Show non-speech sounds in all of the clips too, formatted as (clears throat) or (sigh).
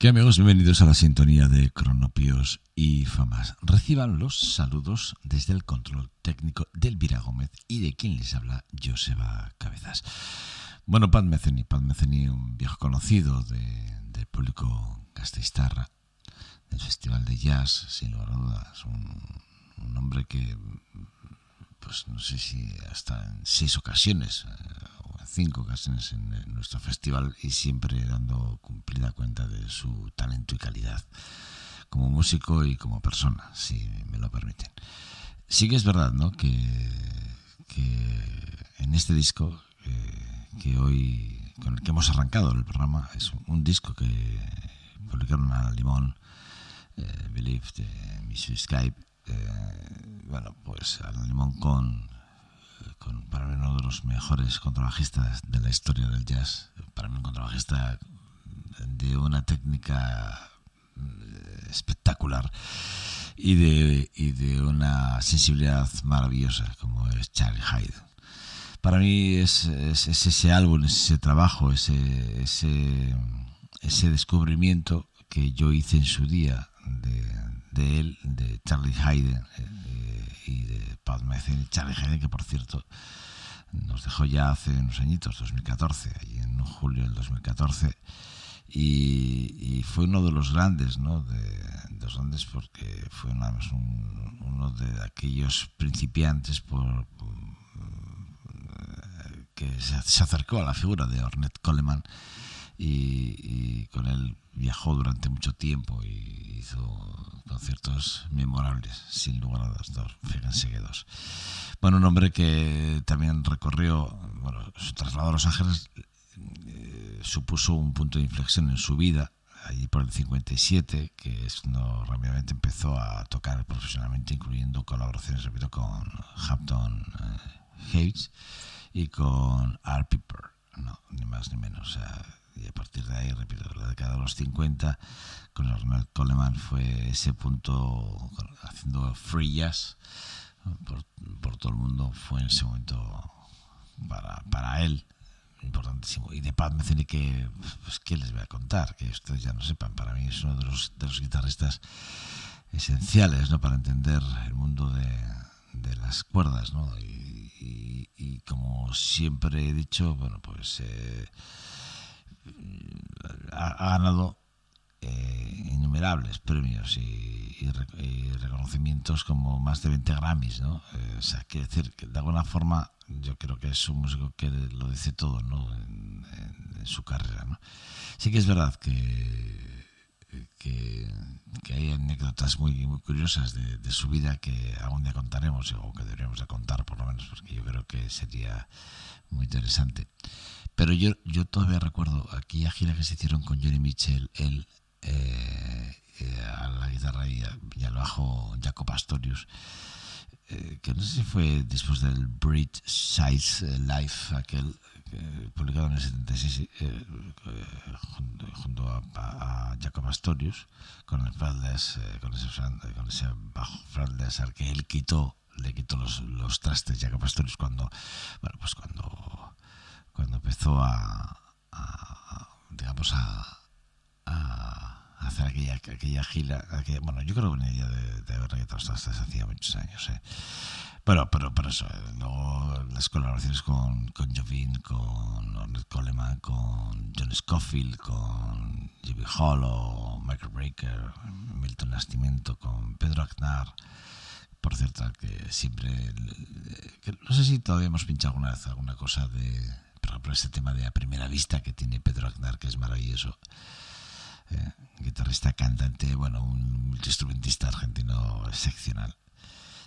¿Qué amigos? Bienvenidos a la sintonía de Cronopios y Famas. Reciban los saludos desde el control técnico de Elvira Gómez y de quien les habla, Joseba Cabezas. Bueno, Pat Meceni, Pat Meceni, un viejo conocido del público gasteiztarra, del Festival de Jazz, sin lugar a dudas. Un, un hombre que, pues no sé si hasta en seis ocasiones cinco ocasiones en, nuestro festival y siempre dando cumplida cuenta de su talento y calidad como músico y como persona, si me lo permiten. Sí que es verdad, ¿no? Que, en este disco eh, que hoy con el que hemos arrancado el programa es un, disco que publicaron a Limón, eh, Believe de Miss Skype. Eh, bueno, pues a Limón con para mí uno de los mejores contrabajistas de la historia del jazz, para mí un contrabajista de una técnica eh, espectacular y de, una sensibilidad maravillosa como es Charlie Hyde. Para mí es, ese álbum, ese trabajo, ese, ese descubrimiento que yo hice en su día de, de él, de Charlie Hayden eh, y de Pat Metheny. Charlie Hayden, que por cierto nos dejó ya hace unos añitos, 2014, ahí en julio del 2014, y, fue uno de los grandes, ¿no? De, los grandes porque fue uno de aquellos principiantes por, que se, acercó a la figura de Ornette Coleman y, con él viajó durante mucho tiempo y hizo conciertos memorables, sin lugar a dudas, fíjense que dos. Bueno, un hombre que también recorrió, bueno, su traslado a Los Ángeles eh, supuso un punto de inflexión en su vida, allí por el 57, que es cuando rápidamente empezó a tocar profesionalmente, incluyendo colaboraciones, repito, con Hampton eh, y con Art Piper, no, ni más ni menos. O sea, y a partir de ahí, repito, la década de los 50, con Arnold Coleman fue ese punto, haciendo free jazz por, por todo el mundo, fue en ese momento para, para él importantísimo. Y de Pat Metheny que, pues, ¿qué les voy a contar? Que ustedes ya no sepan, para mí es uno de los, de los guitarristas esenciales ¿no? para entender el mundo de, de las cuerdas. ¿no? Y, y, y, como siempre he dicho, bueno, pues... Eh, ha, ganado eh, innumerables premios y, reconocimientos como más de 20 Grammys, ¿no? Eh, o sea, quiere decir que de alguna forma yo creo que es un músico que lo dice todo, ¿no? En, su carrera, ¿no? Sí que es verdad que, que, hay anécdotas muy, muy curiosas de, de, su vida que algún día contaremos o que deberíamos de contar por lo menos porque yo creo que sería muy interesante. Pero yo, yo todavía recuerdo aquella gira que se hicieron con Johnny Mitchell, él eh, eh, a la guitarra y, al bajo Jaco Pastorius, eh, que no sé si fue después del Brit Size Life, aquel publicado en el 76 junto, a, a, Jaco Pastorius, con el Fraldes, con, ese, con ese bajo Fraldes al que él quitó, le quitó los, los trastes Jaco Pastorius cuando, bueno, pues cuando cuando empezó a, digamos, a, hacer aquella, aquella gira, bueno, yo creo que venía de, de registrado hasta hacía muchos años, ¿eh? Pero, pero, pero eso, eh, luego las colaboraciones con, con Jovin, con Ornette Coleman, con John Scofield, con Jimmy Hall o Michael Breaker, Milton Nascimento, con Pedro Aznar, por cierto, que siempre, no sé si todavía hemos pinchado alguna vez alguna cosa de por ejemplo, tema de a primera vista que tiene Pedro Aznar, que es maravilloso. Eh, guitarrista, cantante, bueno, un instrumentista argentino excepcional.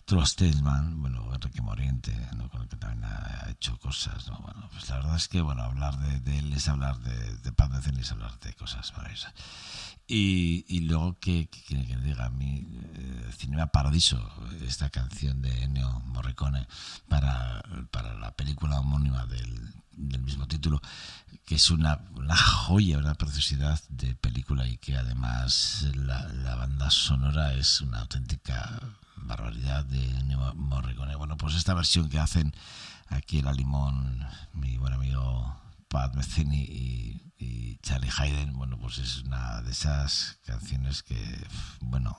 Trost Stelsman, bueno, Enrique Moriente, ¿no? con el que también ha hecho cosas, ¿no? Bueno, pues la verdad es que, bueno, hablar de, él es hablar de, de Paz es hablar de cosas maravillosas. Y, y luego que, que, diga a mí eh, Cinema Paradiso, esta canción de Ennio Morricone para, para la película homónima del, del mismo título, que es una, una, joya, una preciosidad de película y que además la, la banda sonora es una auténtica barbaridad de Morricone. Bueno, pues esta versión que hacen aquí en la Limón, mi buen amigo Pat Metheny y, y Charlie Hayden, bueno, pues es una de esas canciones que, bueno,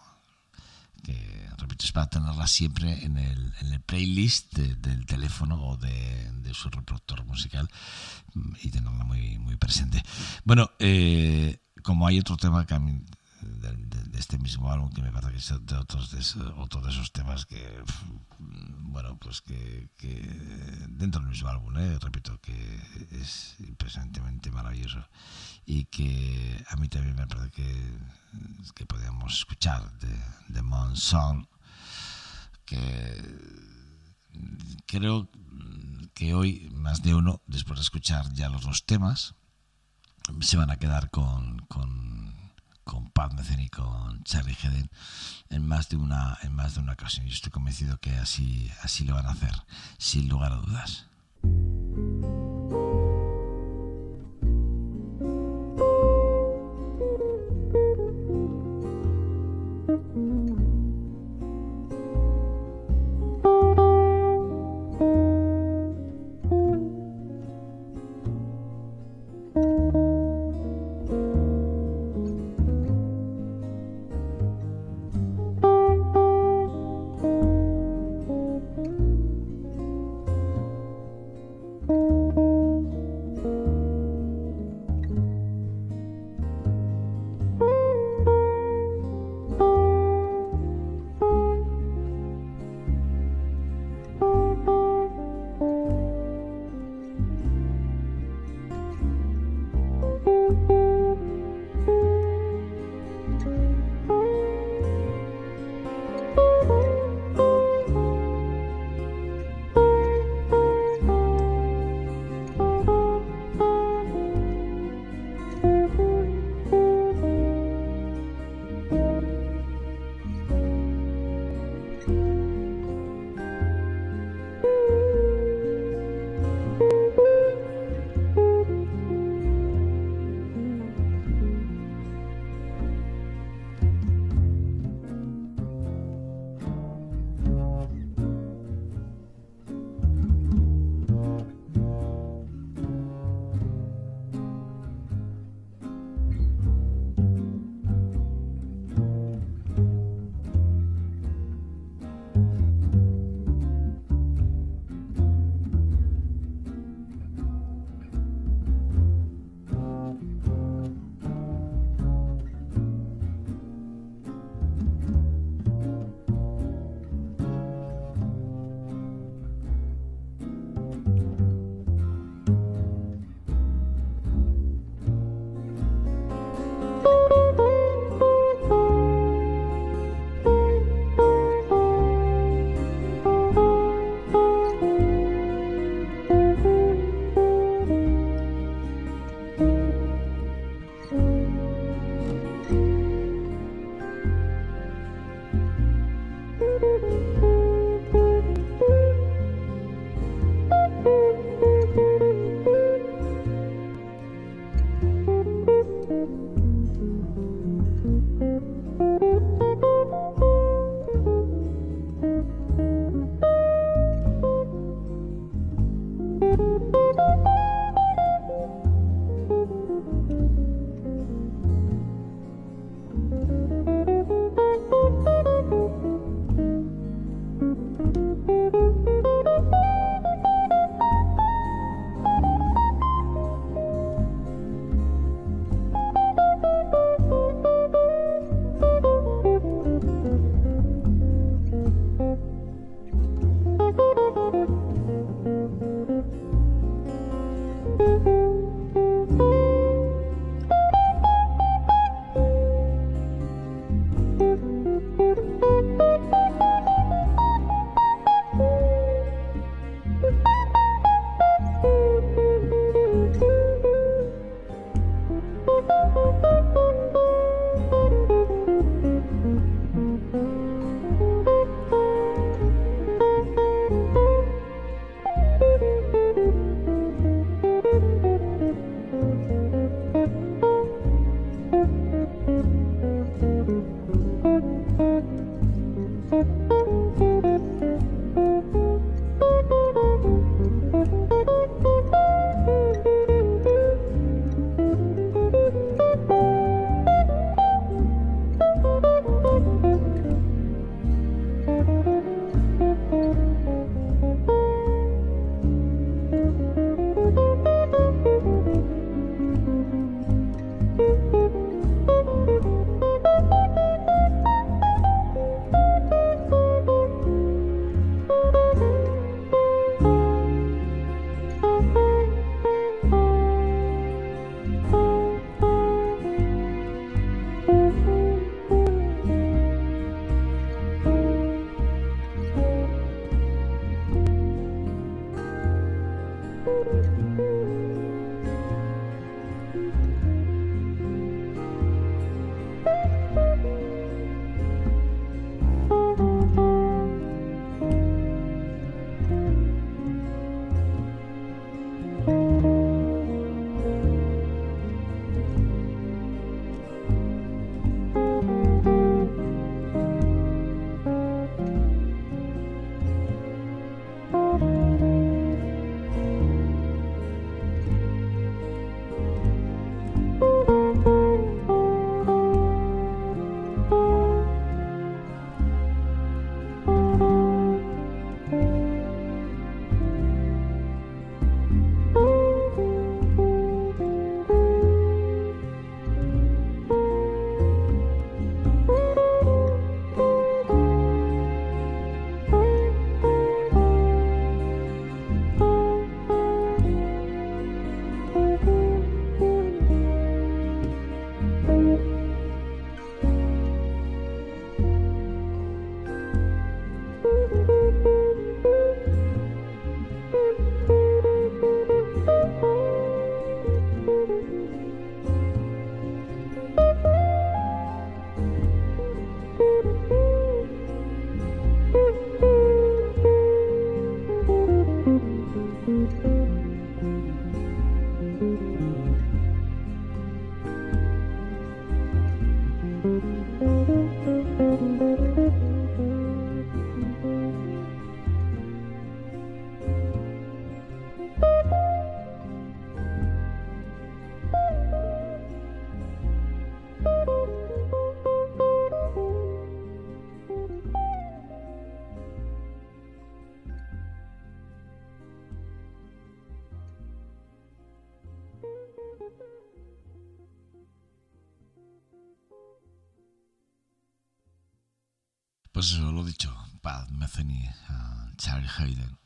que repito, es para tenerla siempre en el, en el playlist de, del teléfono o de, su reproductor musical y tenerla muy, muy presente. Bueno, eh, como hay otro tema que de, este mismo álbum que me parece que es de otros de, otro de esos temas que bueno pues que, que dentro del mismo álbum ¿eh? repito que es impresionantemente maravilloso y que a mí también me parece que, que podíamos escuchar de, de Monson que creo que hoy más de uno después de escuchar ya los dos temas se van a quedar con, con con Pat Metheny y con Charlie Heden en más de una en más de una ocasión. Yo estoy convencido que así así lo van a hacer, sin lugar a dudas. Pues eso, lo dicho, Pat Metheny, Charlie Hayden,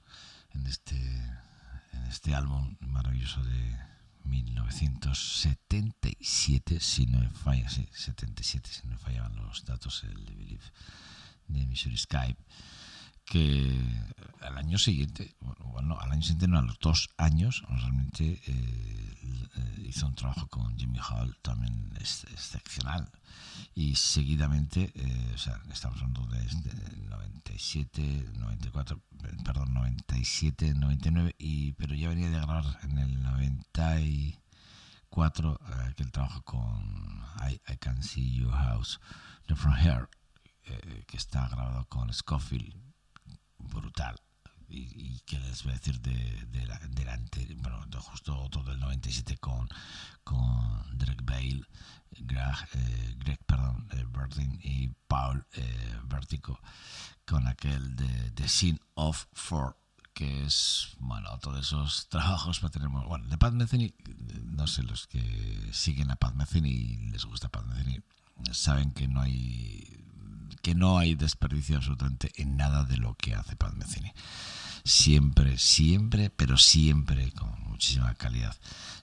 en este, en este álbum maravilloso de 1977, si no falla, sí, 77, si no fallaban los datos, el Believe de Missouri Skype que al año siguiente, bueno, al año siguiente, no, a los dos años, realmente eh, hizo un trabajo con Jimmy Hall también excepcional. Y seguidamente, eh, o sea, estamos hablando de 97, 94, perdón, 97, 99, y, pero ya venía de grabar en el 94 eh, aquel trabajo con I, Can See Your House, From Here, que está grabado con Scofield brutal. Y, y, qué les voy a decir de, de, delante, bueno, de justo todo el 97 con, con Drake Bale, Greg, eh, Greg perdón, eh, y Paul eh, Vertico, con aquel de The Scene of Four, que es, bueno, todos esos (laughs) trabajos para tener, bueno, de Pat Metheny, no sé, los que siguen a Pat Metheny y les gusta Pat Metheny, saben que no hay que no hay desperdicio absolutamente en nada de lo que hace Pat Metheny. Siempre, siempre, pero siempre con muchísima calidad.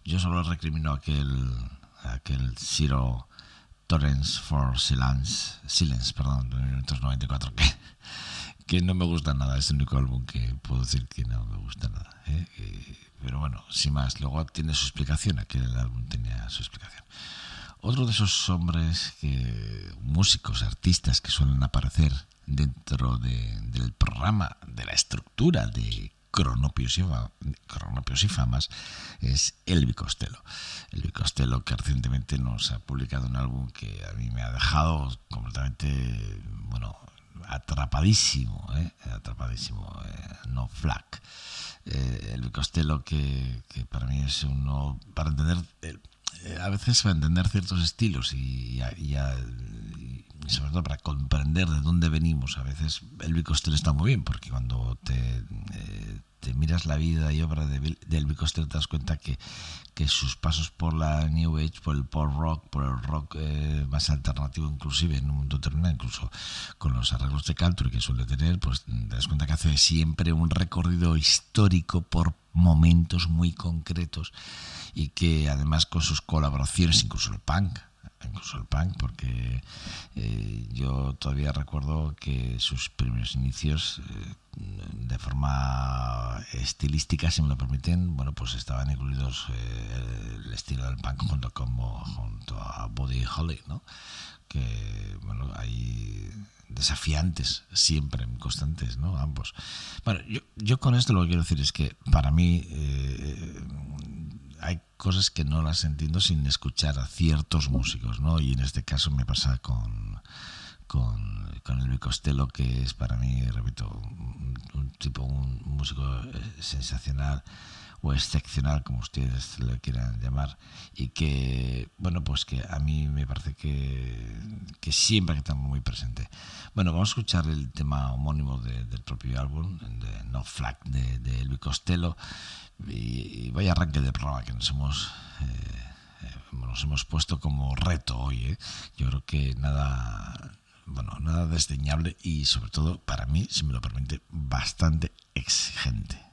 Yo solo recrimino aquel, aquel Zero Torrents for Silence, Silence perdón, de 1994, que, que no me gusta nada. Es el único álbum que puedo decir que no me gusta nada. ¿eh? pero bueno, sin más, luego tiene su explicación, aquel álbum tenía su explicación. Otro de esos hombres, músicos, artistas que suelen aparecer dentro del programa, de la estructura de Cronopios y, Famas, es Elvi Costello. Elvi Costello que recientemente nos ha publicado un álbum que a mí me ha dejado completamente, bueno, atrapadísimo, ¿eh? atrapadísimo, eh, no flack. Eh, Elvi Costello que, para mí es uno, para entender... a veces para entender ciertos estilos y, sobre todo para comprender de dónde venimos, a veces el Bicostel está muy bien, porque cuando te, eh, miras la vida y obra de, del Bicostel te das cuenta que, que sus pasos por la New Age, por el pop rock, por el rock eh, más alternativo inclusive en un mundo determinado, incluso con los arreglos de country que suele tener, pues te das cuenta que hace siempre un recorrido histórico por momentos muy concretos y que además con sus colaboraciones, incluso el punk, incluso el punk, porque eh, yo todavía recuerdo que sus primeros inicios, eh, de forma estilística, si me lo permiten, bueno, pues estaban incluidos eh, el estilo del punk junto, como, junto a Buddy Holly, ¿no? Que, bueno, hay desafiantes siempre, constantes, ¿no? Ambos. Bueno, yo, yo con esto lo que quiero decir es que para mí hay cosas que no las entiendo sin escuchar a ciertos músicos, ¿no? Y en este caso me pasa con, con, con el Costello, que es para mí, repito, un, tipo, un músico eh, sensacional o excepcional, como ustedes lo quieran llamar, y que, bueno, pues que a mí me parece que, siempre que muy presente. Bueno, vamos a escuchar el tema homónimo del propio álbum, de No Flag, de, de Elvis Costello, y, vaya arranque de programa que nos hemos, eh, eh, nos hemos puesto como reto hoy. ¿eh? Yo creo que nada, bueno, nada desdeñable y sobre todo para mí, si me lo permite, bastante exigente.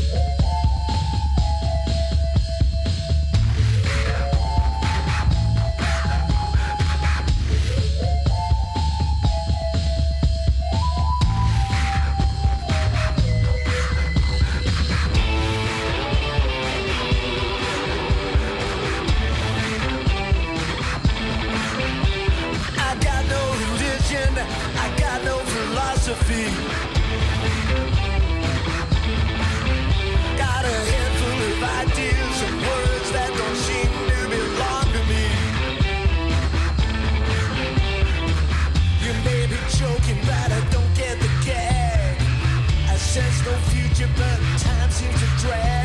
but time seems to drag.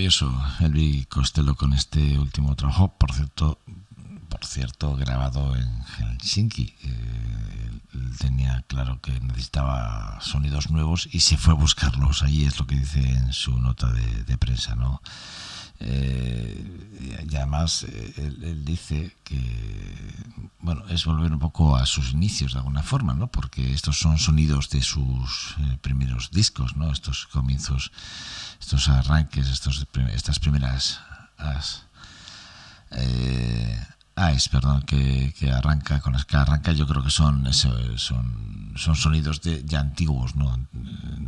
Maravilloso Elvi Costello con este último trabajo, por cierto, por cierto, grabado en Helsinki. Eh, él tenía claro que necesitaba sonidos nuevos y se fue a buscarlos. Ahí es lo que dice en su nota de, de prensa, ¿no? Eh, y además eh, él, dice que bueno es volver un poco a sus inicios de alguna forma no porque estos son sonidos de sus eh, primeros discos no estos comienzos estos arranques estos estas primeras as, perdón que, que, arranca con las que arranca yo creo que son son son sonidos de, ya antiguos no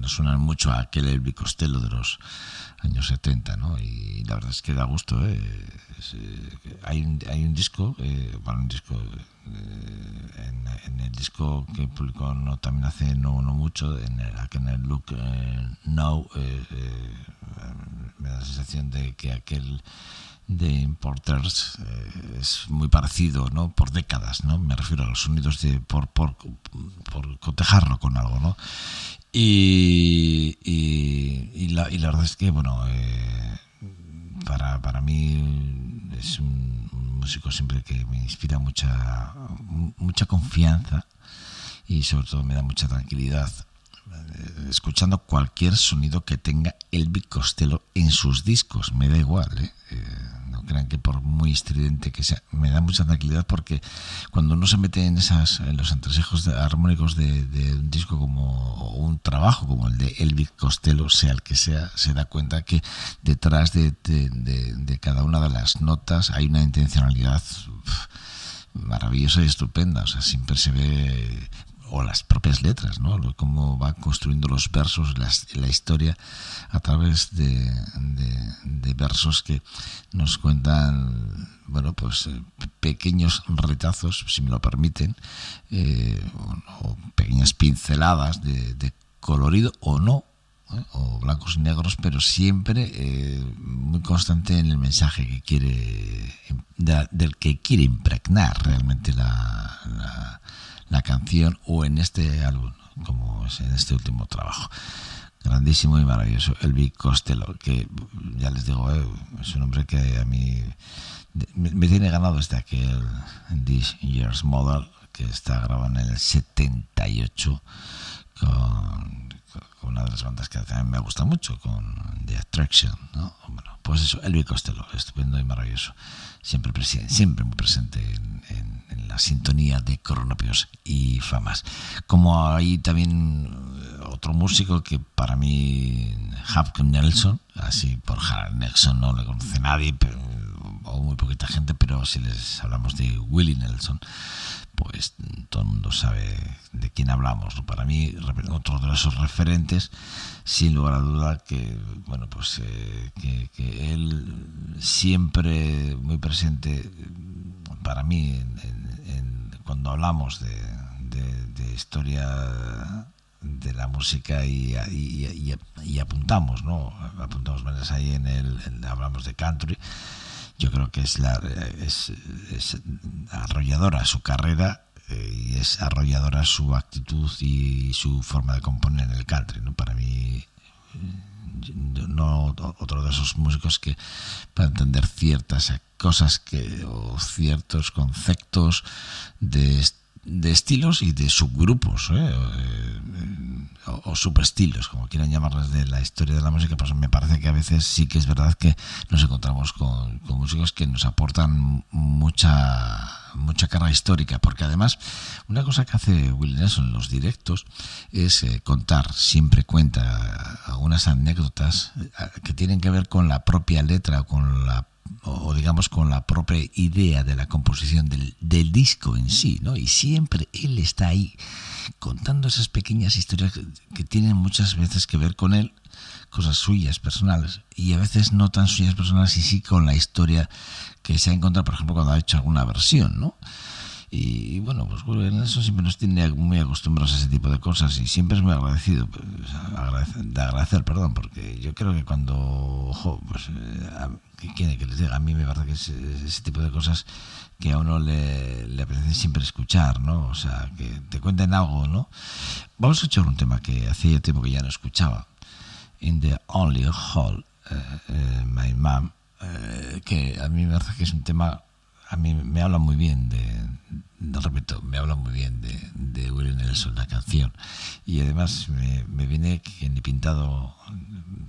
no suenan mucho a aquel Elvi Costello de los años 70, ¿no? Y la verdad es que da gusto, ¿eh? eh hay, un, hay un disco, eh, bueno, un disco, eh, en, en, el disco que publicó no, también hace no, no mucho, en el, en el Look Now, me da la sensación de que aquel de Importers es muy parecido, ¿no? Por décadas, ¿no? Me refiero a los sonidos de por, por, por cotejarlo con algo, ¿no? Y, y, la, y la verdad es que, bueno, eh, para, para mí es un, músico siempre que me inspira mucha, mucha confianza y sobre todo me da mucha tranquilidad eh, escuchando cualquier sonido que tenga Elvis Costello en sus discos, me da igual, ¿eh? eh crean que por muy estridente que sea, me da mucha tranquilidad porque cuando uno se mete en esas en los entresejos armónicos de, un disco como un trabajo como el de Elvis Costello, sea el que sea, se da cuenta que detrás de, de cada una de las notas hay una intencionalidad maravillosa y estupenda, o sea, siempre se ve o las propias letras, ¿no? Cómo va construyendo los versos, la historia a través de, versos que nos cuentan, bueno, pues eh, pequeños retazos, si me lo permiten, eh, o, pequeñas pinceladas de, colorido o no, ¿eh? o blancos y negros, pero siempre muy constante en el mensaje que quiere, del que quiere impregnar realmente la la canción o en este álbum, como es en este último trabajo. Grandísimo y maravilloso. Elvi Costello, que ya les digo, eh, es un hombre que a mí me, tiene ganado desde aquel This Year's Model, que está grabado en el 78 con, una de las bandas que me gusta mucho, con The Attraction. ¿no? Bueno, pues eso, Elvi Costello, estupendo y maravilloso. Siempre, siempre muy presente en la sintonía de Cronopios y Famas. Como hay también eh, otro músico que para mí, Hap Nelson, así por Harold Nelson no le conoce nadie, o muy poquita gente, pero si les hablamos de Willie Nelson, pues todo el mundo sabe de quién hablamos. Para mí, otro de esos referentes, sin lugar a duda, que bueno, pues eh, que, él siempre muy presente para mí en, cuando hablamos de, historia de la música y, apuntamos, ¿no? Apuntamos menos ahí en el, hablamos de country. Yo creo que es la es, arrolladora su carrera eh, y es arrolladora su actitud y su forma de componer en el country. Para mí no otro de esos músicos que para entender ciertas cosas que o ciertos conceptos de de estilos y de subgrupos ¿eh? Eh, o, subestilos, como quieran llamarles de la historia de la música, pues me parece que a veces sí que es verdad que nos encontramos con, músicos que nos aportan mucha mucha carga histórica, porque además una cosa que hace Will Nelson en los directos es eh, contar, siempre cuenta algunas anécdotas que tienen que ver con la propia letra o con la o digamos con la propia idea de la composición del, del, disco en sí, ¿no? Y siempre él está ahí contando esas pequeñas historias que, tienen muchas veces que ver con él, cosas suyas personales, y a veces no tan suyas personales y sí con la historia que se ha encontrado, por ejemplo, cuando ha hecho alguna versión, ¿no? Y, bueno, pues en eso siempre nos tiene muy acostumbrados a ese tipo de cosas y siempre es muy agradecido, pues, de agradecer, perdón, porque yo creo que cuando, ojo, pues, eh, ¿qué quiere que les diga? A mí me parece que es ese tipo de cosas que a uno le, le apetece siempre escuchar, ¿no? O sea, que te cuenten algo, ¿no? Vamos a escuchar un tema que hacía tiempo que ya no escuchaba. In the Only Hall eh, My Mom, que a mí me parece que es un tema, a mí me habla muy bien de, no repito, me habla muy bien de, de Willie Nelson, la canción. Y además me, me viene que ni pintado,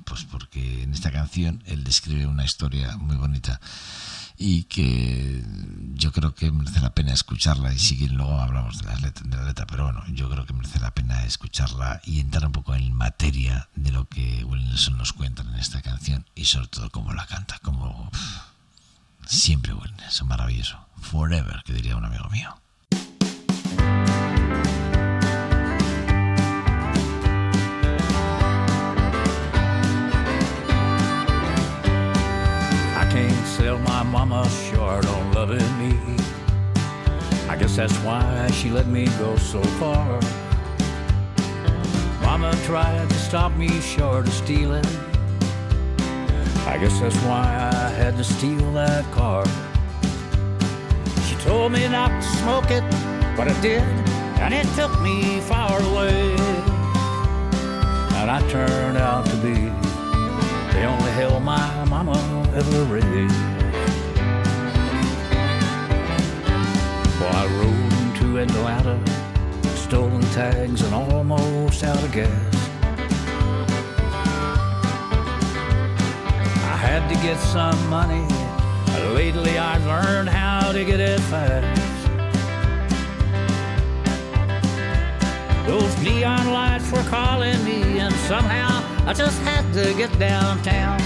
pues porque en esta canción él describe una historia muy bonita y que yo creo que merece la pena escucharla y si luego hablamos de, las letras, de la letra, pero bueno, yo creo que merece la pena escucharla y entrar un poco en materia de lo que Willie Nelson nos cuenta en esta canción y sobre todo cómo la canta, como siempre Willie Nelson, maravilloso, forever, que diría un amigo mío. sell my mama short on loving me. I guess that's why she let me go so far. Mama tried to stop me short of stealing. I guess that's why I had to steal that car. She told me not to smoke it, but I did, and it took me far away. And I turned out to be the only hell my mama ever raised. Well, I rode to Atlanta, stolen tags and almost out of gas. Had to get some money. Lately, I learned how to get it fast. Those neon lights were calling me, and somehow I just had to get downtown.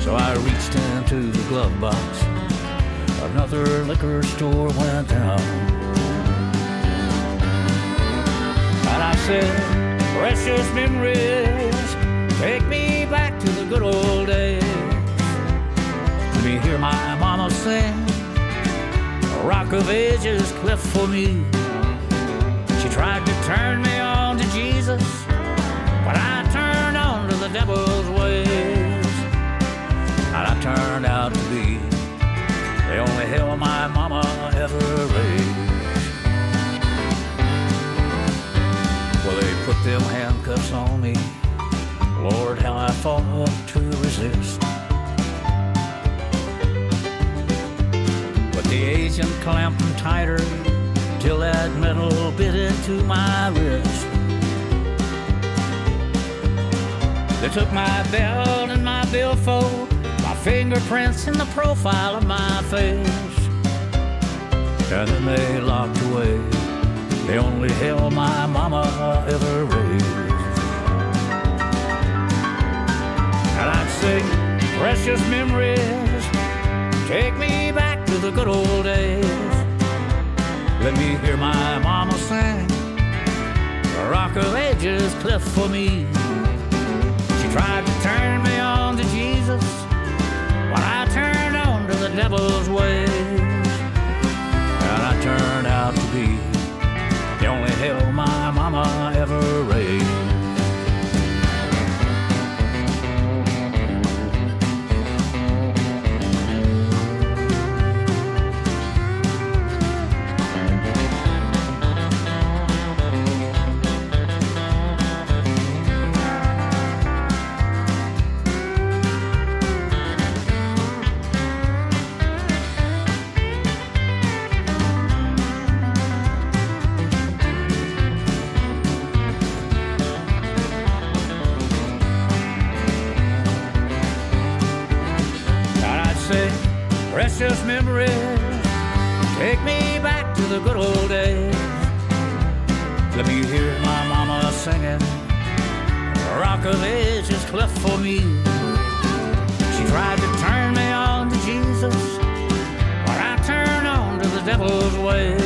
So I reached into the glove box another liquor store went down. And I said, precious memories, take me back to the good old days. Let me hear my mama sing, rock of ages cleft for me. She tried to turn me on to Jesus, but I turned on to the devil's ways. And I turned out to be the only hell my mama ever raised. Well, they put them handcuffs on me. Lord, how I fought to resist. But the agent clamped them tighter till that metal bit into my wrist. They took my belt and my billfold my fingerprints in the profile of my face. And then they locked away the only hell my mama ever raised. Precious memories, take me back to the good old days. Let me hear my mama sing, the rock of ages cleft for me. She tried to turn me on to Jesus when I turned on to the devil's ways. And I turned out to be the only hell my mama ever raised. Good old days. Let me hear my mama singing, Rock of Ages cleft for me. She tried to turn me on to Jesus, but I turned on to the devil's ways.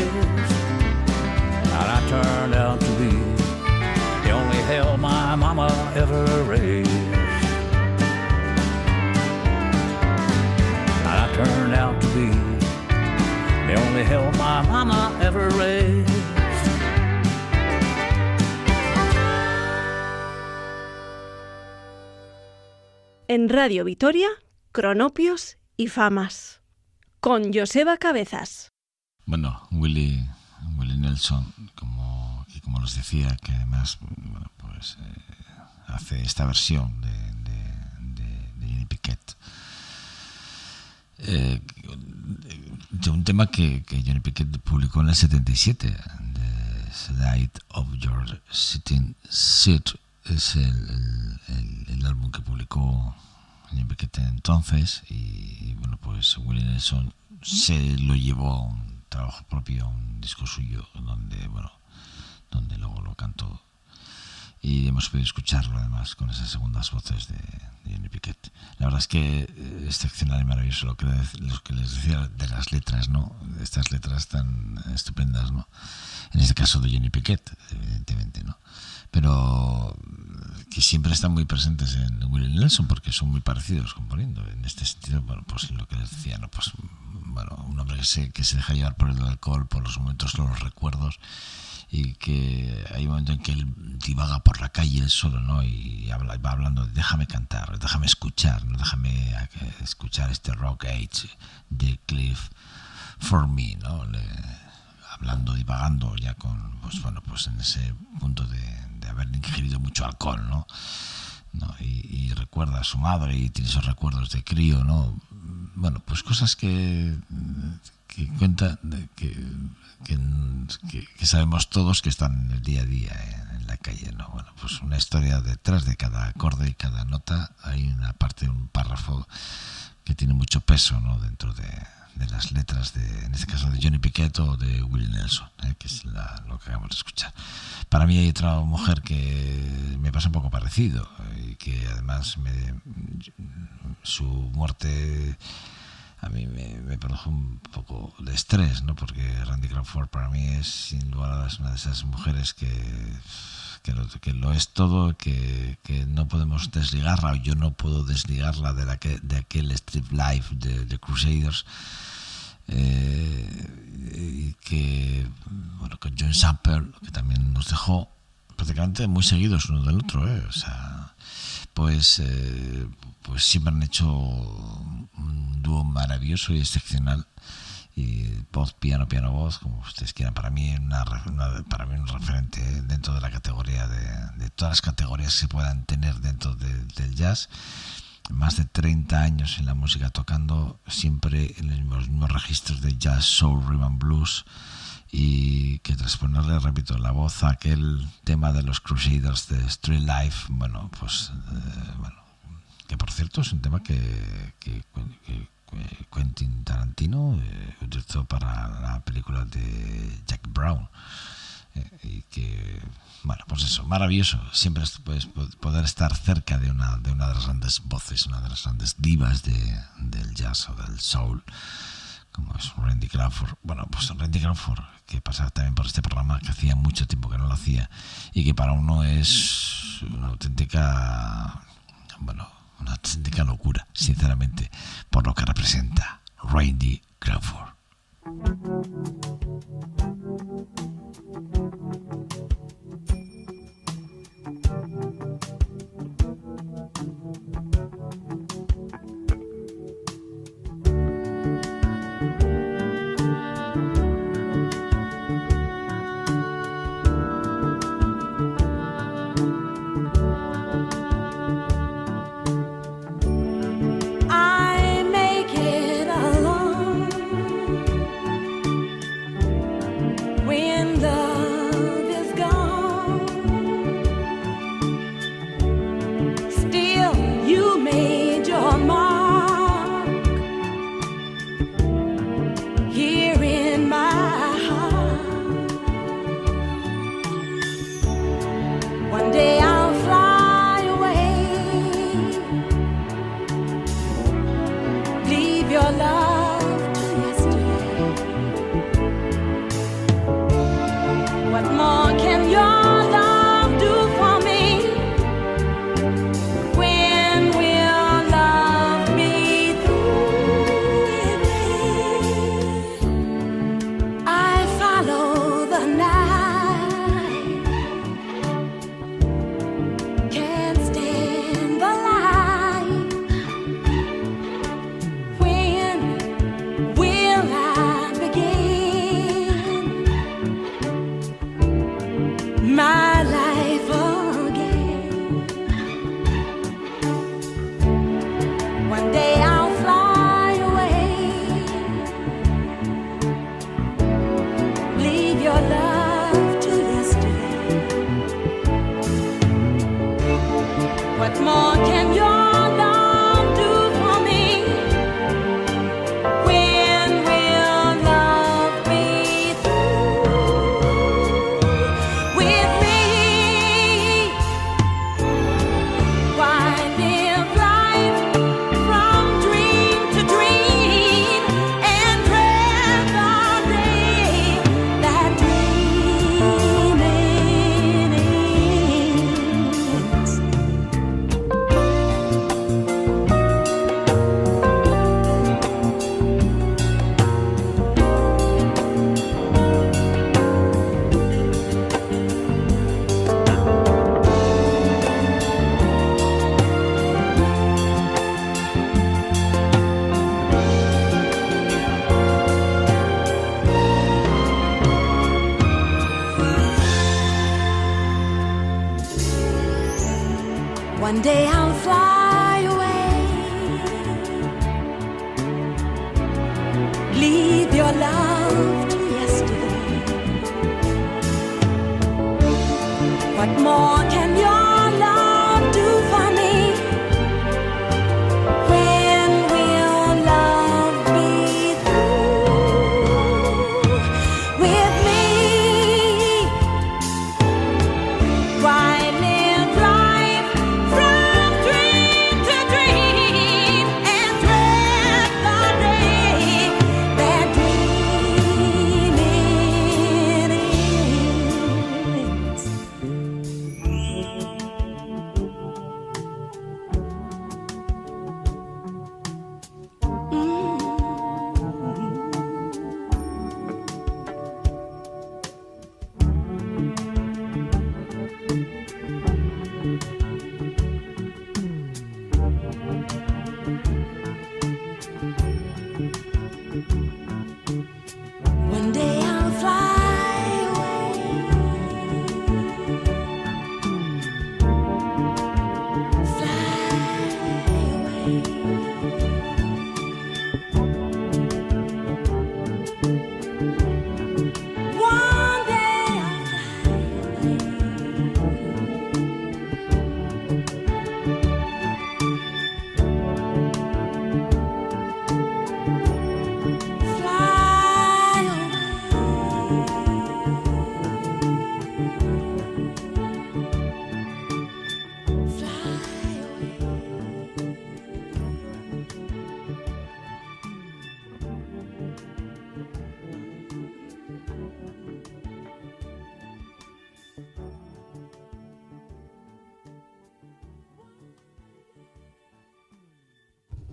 And I turned out to be the only hell my mama ever raised. Only hell my mama ever raised. En Radio Vitoria, Cronopios y Famas, con Joseba Cabezas. Bueno, Willie, Willie Nelson, como, y como les decía, que además bueno, pues, eh, hace esta versión de, de eh, de un tema que, que, Johnny Pickett publicó en el 77, The Slide of Your Sitting Seat, es el, el, álbum que publicó Johnny Pickett entonces y, y bueno pues Willie Nelson se lo llevó a un trabajo propio, a un disco suyo donde bueno donde luego lo cantó y hemos podido escucharlo además con esas segundas voces de, de Johnny Piquet. La verdad es que eh, excepcional y maravilloso lo que, les decía de las letras, ¿no? Estas letras tan estupendas, ¿no? En este caso de Johnny Piquet, evidentemente, ¿no? Pero que siempre están muy presentes en Willie Nelson porque son muy parecidos componiendo. En este sentido, bueno, pues lo que les decía, ¿no? Pues, bueno, un hombre que se, que se deja llevar por el alcohol, por los momentos, los recuerdos y que hay un momento en que él divaga por la calle solo, ¿no? Y va hablando, déjame cantar, déjame escuchar, ¿no? déjame escuchar este Rock Age de Cliff for me, ¿no? Hablando, divagando ya con, pues bueno, pues en ese punto de, haber ingerido mucho alcohol, ¿no? Y, y, recuerda a su madre y tiene esos recuerdos de crío, ¿no? Bueno, pues cosas que, que cuenta que, que, que, que, sabemos todos que están en el día a día en, en, la calle, ¿no? Bueno, pues una historia detrás de cada acorde y cada nota hay una parte, un párrafo que tiene mucho peso, ¿no? Dentro de, de las letras de, en este caso de Johnny Piquet o de Willie Nelson, ¿eh? que es la, lo que acabamos de escuchar. Para mí hay otra mujer que me pasa un poco parecido y que además me, su muerte a mí me, me, produjo un poco de estrés, ¿no? Porque Randy Crawford para mí es sin lugar a dudas una de esas mujeres que, que, lo, que es todo, que, que, no podemos desligarla, o yo no puedo desligarla de, la que, de aquel Strip Life de, de Crusaders. Eh, y que, bueno, con John Sample, que también nos dejó prácticamente muy seguidos uno del otro, ¿eh? O sea, pues, eh, pues siempre han hecho un dúo maravilloso y excepcional. Y voz piano piano voz como ustedes quieran. Para mí una, una para mí un referente dentro de la categoría de, de, todas las categorías que se puedan tener dentro de, del jazz. Más de 30 años en la música tocando siempre en los mismos registros de jazz soul rhythm blues y que tras ponerle, repito, la voz a aquel tema de los Crusaders de Street Life, bueno, pues, eh, bueno, que por cierto es un tema que, que, que Quentin Tarantino eh, utilizó para la película de Jack Brown. Eh, y que, bueno, pues eso, maravilloso. Siempre pues, poder estar cerca de una, de una de las grandes voces, una de las grandes divas de, del jazz o del soul como es Randy Crawford. Bueno, pues Randy Crawford, que pasaba también por este programa, que hacía mucho tiempo que no lo hacía, y que para uno es una auténtica, bueno, una auténtica locura, sinceramente, por lo que representa Randy Crawford.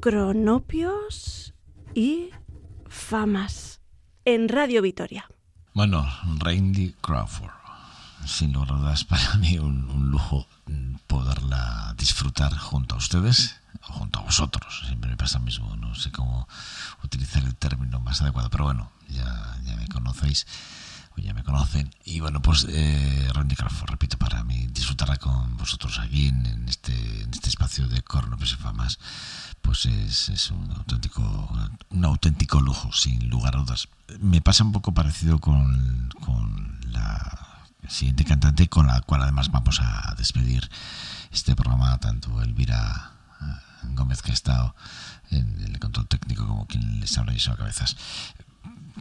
Cronopios y famas en Radio Vitoria. Bueno, Randy Crawford. Sin lugar a dudas, para mí un, un lujo poderla disfrutar junto a ustedes o junto a vosotros. Siempre me pasa lo mismo, no sé cómo utilizar el término más adecuado, pero bueno, ya, ya me conocéis ya me conocen. Y bueno, pues eh, Randy Crawford, repito, para mí disfrutarla con vosotros aquí en, este, en este espacio de Coronavirus y Famas, pues es, un auténtico un auténtico lujo, sin lugar a dudas. Me pasa un poco parecido con, con la siguiente cantante con la cual además vamos a despedir este programa, tanto Elvira Gómez que ha estado en el control técnico como quien les habla y cabezas.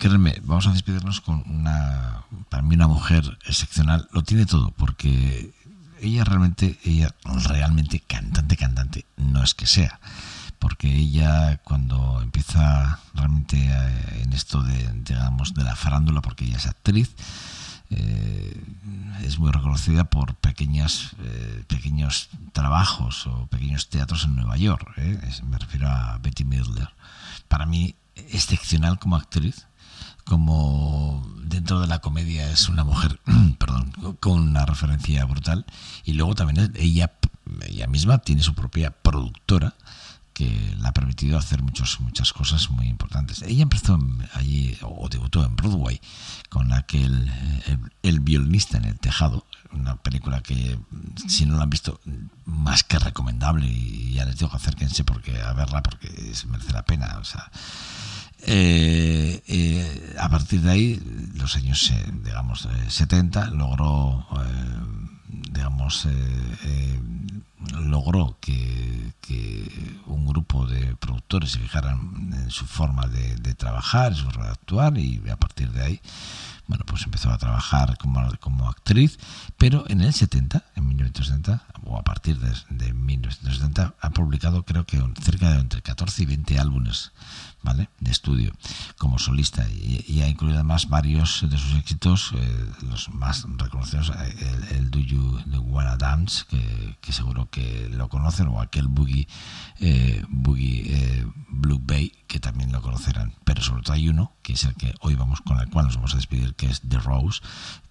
Créanme, vamos a despedirnos con una, para mí una mujer excepcional, lo tiene todo, porque ella realmente, ella realmente cantante, cantante, no es que sea, porque ella cuando empieza realmente eh, en esto de, digamos, de la farándula, porque ella es actriz, eh, es muy reconocida por pequeñas, eh, pequeños trabajos o pequeños teatros en Nueva York. ¿eh? Me refiero a Betty Midler. Para mí, excepcional como actriz, como dentro de la comedia es una mujer, (clears throat) perdón, con una referencia brutal. Y luego también ella, ella misma tiene su propia productora que le ha permitido hacer muchos, muchas cosas muy importantes. Ella empezó allí, o debutó en Broadway, con aquel el, el violinista en el tejado, una película que, si no la han visto, más que recomendable, y ya les digo, acérquense porque, a verla porque es, merece la pena. O sea, eh, eh, a partir de ahí, los años, eh, digamos, eh, 70, logró, eh, digamos, eh, eh, logró que, un grupo de productores se fijaran en su forma de, de trabajar, en su forma de actuar y a partir de ahí bueno, pues empezó a trabajar como, como actriz, pero en el 70, en 1970, o a partir de, de 1970, ha publicado creo que cerca de entre 14 y 20 álbumes ¿vale? de estudio como solista y, ha incluido además varios de sus éxitos, eh, los más reconocidos, el, el Do You Wanna Dance, que, que, seguro que lo conocen, o aquel Boogie, eh, Boogie eh, Blue Bay, que también lo conocerán, pero sobre todo hay uno, que es el que hoy vamos con el cual nos vamos a despedir, que es The Rose,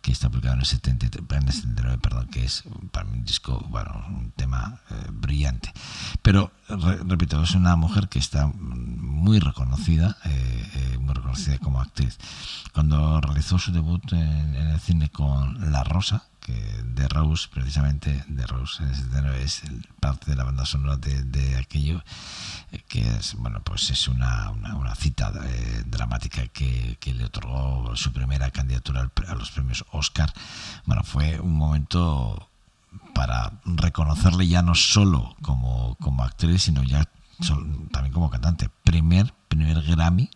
que está publicado en el, 70, en el 79, perdón, que es para mí un disco, bueno, un tema eh, brillante. Pero, re, repito, es una mujer que está muy reconocida, eh, eh, muy reconocida como actriz. Cuando realizó su debut en el cine con La Rosa, que de Rose, precisamente, de Rose en el 79 es parte de la banda sonora de, aquello, que es, bueno, pues es una, una, cita eh, dramática que, que, le otorgó su primera candidatura a los premios Oscar. Bueno, fue un momento para reconocerle ya no solo como, como actriz, sino ya también como cantante. Primer, primer Grammy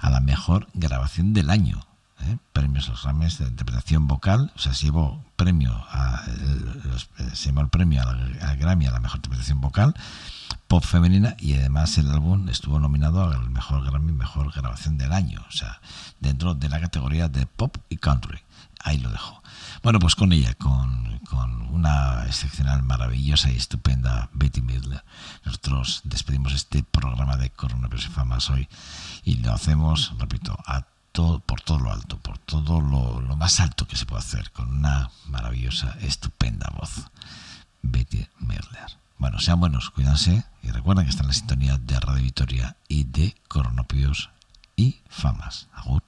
a la mejor grabación del año. ¿Eh? premios los Grammys de interpretación vocal, o sea, se llevó premio a, los, se llevó el premio al, al, Grammy a la mejor interpretación vocal, pop femenina y además el álbum estuvo nominado al mejor Grammy, mejor grabación del año, o sea, dentro de la categoría de pop y country. Ahí lo dejo. Bueno, pues con ella, con, con una excepcional, maravillosa y estupenda Betty Midler, nosotros despedimos este programa de Coronavirus y Famas hoy y lo hacemos, repito, a por todo lo alto, por todo lo, más alto que se puede hacer, con una maravillosa, estupenda voz. Betty Merler. Bueno, sean buenos, cuídense y recuerden que están en la sintonía de Radio Victoria y de Coronapios y Famas. Agur.